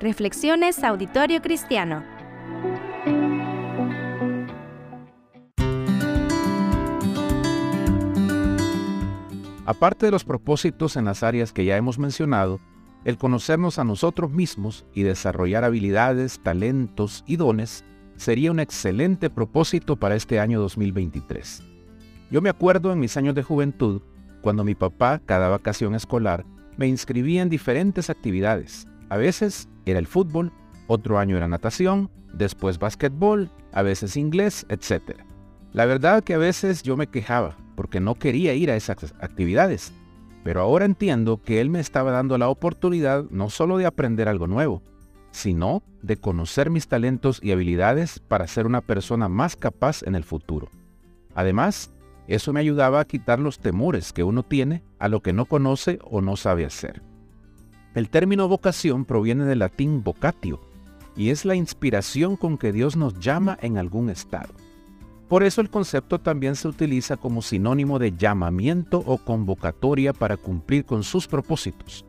Reflexiones Auditorio Cristiano. Aparte de los propósitos en las áreas que ya hemos mencionado, el conocernos a nosotros mismos y desarrollar habilidades, talentos y dones sería un excelente propósito para este año 2023. Yo me acuerdo en mis años de juventud, cuando mi papá, cada vacación escolar, me inscribía en diferentes actividades. A veces era el fútbol, otro año era natación, después básquetbol, a veces inglés, etc. La verdad que a veces yo me quejaba porque no quería ir a esas actividades, pero ahora entiendo que él me estaba dando la oportunidad no solo de aprender algo nuevo, sino de conocer mis talentos y habilidades para ser una persona más capaz en el futuro. Además, eso me ayudaba a quitar los temores que uno tiene a lo que no conoce o no sabe hacer. El término vocación proviene del latín vocatio y es la inspiración con que Dios nos llama en algún estado. Por eso el concepto también se utiliza como sinónimo de llamamiento o convocatoria para cumplir con sus propósitos.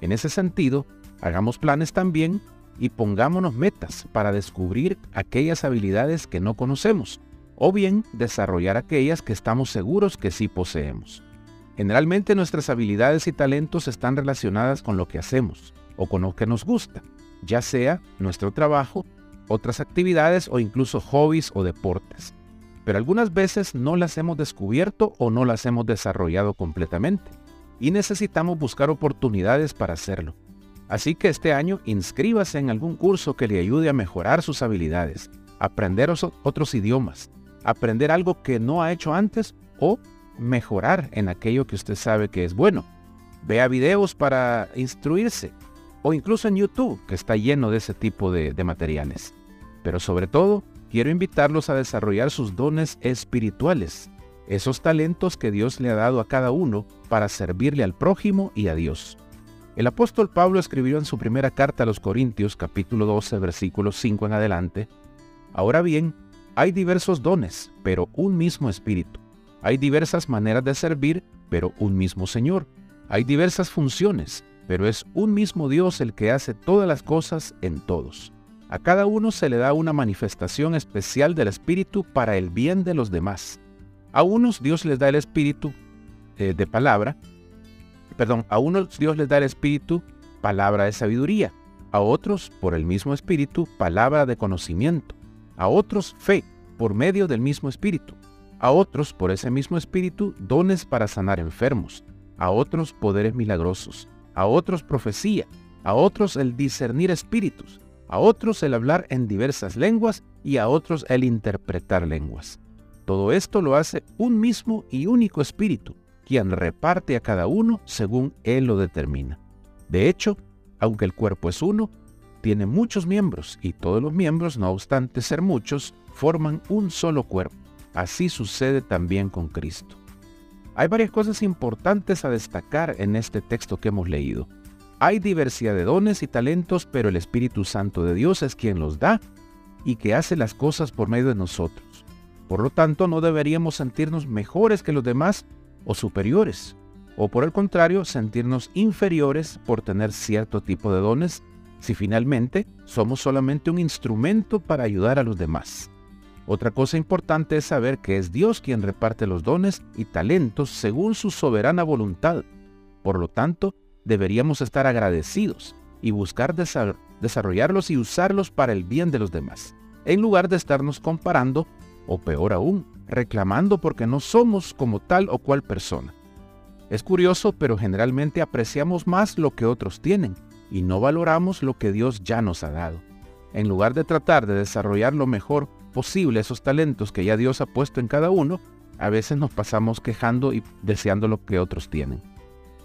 En ese sentido, hagamos planes también y pongámonos metas para descubrir aquellas habilidades que no conocemos o bien desarrollar aquellas que estamos seguros que sí poseemos. Generalmente nuestras habilidades y talentos están relacionadas con lo que hacemos o con lo que nos gusta, ya sea nuestro trabajo, otras actividades o incluso hobbies o deportes. Pero algunas veces no las hemos descubierto o no las hemos desarrollado completamente y necesitamos buscar oportunidades para hacerlo. Así que este año inscríbase en algún curso que le ayude a mejorar sus habilidades, aprender otros idiomas, aprender algo que no ha hecho antes o mejorar en aquello que usted sabe que es bueno. Vea videos para instruirse o incluso en YouTube, que está lleno de ese tipo de, materiales. Pero sobre todo, quiero invitarlos a desarrollar sus dones espirituales, esos talentos que Dios le ha dado a cada uno para servirle al prójimo y a Dios. El apóstol Pablo escribió en su primera carta a los Corintios capítulo 12 versículos 5 en adelante, Ahora bien, hay diversos dones, pero un mismo espíritu. Hay diversas maneras de servir, pero un mismo Señor. Hay diversas funciones, pero es un mismo Dios el que hace todas las cosas en todos. A cada uno se le da una manifestación especial del Espíritu para el bien de los demás. A unos Dios les da el Espíritu eh, de palabra, perdón, a unos Dios les da el Espíritu palabra de sabiduría, a otros por el mismo Espíritu palabra de conocimiento, a otros fe por medio del mismo Espíritu, a otros por ese mismo Espíritu dones para sanar enfermos, a otros poderes milagrosos, a otros profecía, a otros el discernir espíritus, a otros el hablar en diversas lenguas y a otros el interpretar lenguas. Todo esto lo hace un mismo y único Espíritu, quien reparte a cada uno según Él lo determina. De hecho, aunque el cuerpo es uno, tiene muchos miembros y todos los miembros, no obstante ser muchos, forman un solo cuerpo. Así sucede también con Cristo. Hay varias cosas importantes a destacar en este texto que hemos leído. Hay diversidad de dones y talentos, pero el Espíritu Santo de Dios es quien los da y que hace las cosas por medio de nosotros. Por lo tanto, no deberíamos sentirnos mejores que los demás o superiores, o por el contrario, sentirnos inferiores por tener cierto tipo de dones si finalmente somos solamente un instrumento para ayudar a los demás. Otra cosa importante es saber que es Dios quien reparte los dones y talentos según su soberana voluntad. Por lo tanto, deberíamos estar agradecidos y buscar desarrollarlos y usarlos para el bien de los demás, en lugar de estarnos comparando, o peor aún, reclamando porque no somos como tal o cual persona. Es curioso, pero generalmente apreciamos más lo que otros tienen y no valoramos lo que Dios ya nos ha dado. En lugar de tratar de desarrollar lo mejor posible esos talentos que ya Dios ha puesto en cada uno, a veces nos pasamos quejando y deseando lo que otros tienen.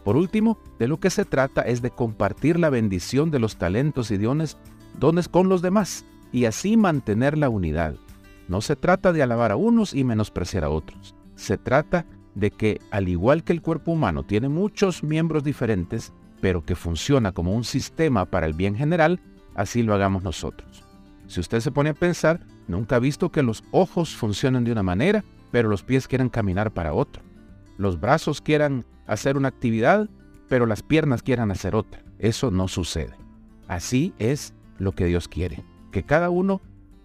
Por último, de lo que se trata es de compartir la bendición de los talentos y dones, dones con los demás y así mantener la unidad. No se trata de alabar a unos y menospreciar a otros. Se trata de que, al igual que el cuerpo humano tiene muchos miembros diferentes, pero que funciona como un sistema para el bien general, así lo hagamos nosotros. Si usted se pone a pensar, nunca ha visto que los ojos funcionen de una manera, pero los pies quieran caminar para otro. Los brazos quieran hacer una actividad, pero las piernas quieran hacer otra. Eso no sucede. Así es lo que Dios quiere, que cada uno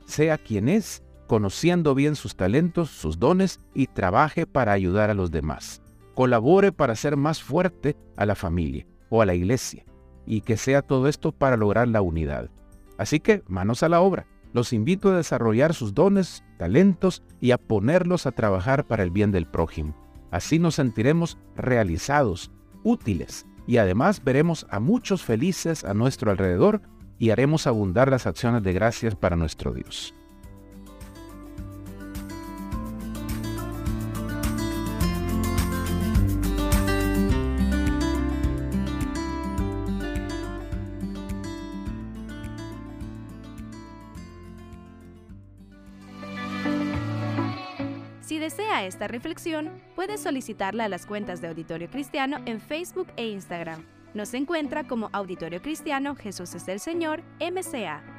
sea quien es, conociendo bien sus talentos, sus dones y trabaje para ayudar a los demás. Colabore para hacer más fuerte a la familia o a la iglesia y que sea todo esto para lograr la unidad. Así que manos a la obra. Los invito a desarrollar sus dones, talentos y a ponerlos a trabajar para el bien del prójimo. Así nos sentiremos realizados, útiles y además veremos a muchos felices a nuestro alrededor y haremos abundar las acciones de gracias para nuestro Dios. Desea esta reflexión, puede solicitarla a las cuentas de Auditorio Cristiano en Facebook e Instagram. Nos encuentra como Auditorio Cristiano Jesús es el Señor, MCA.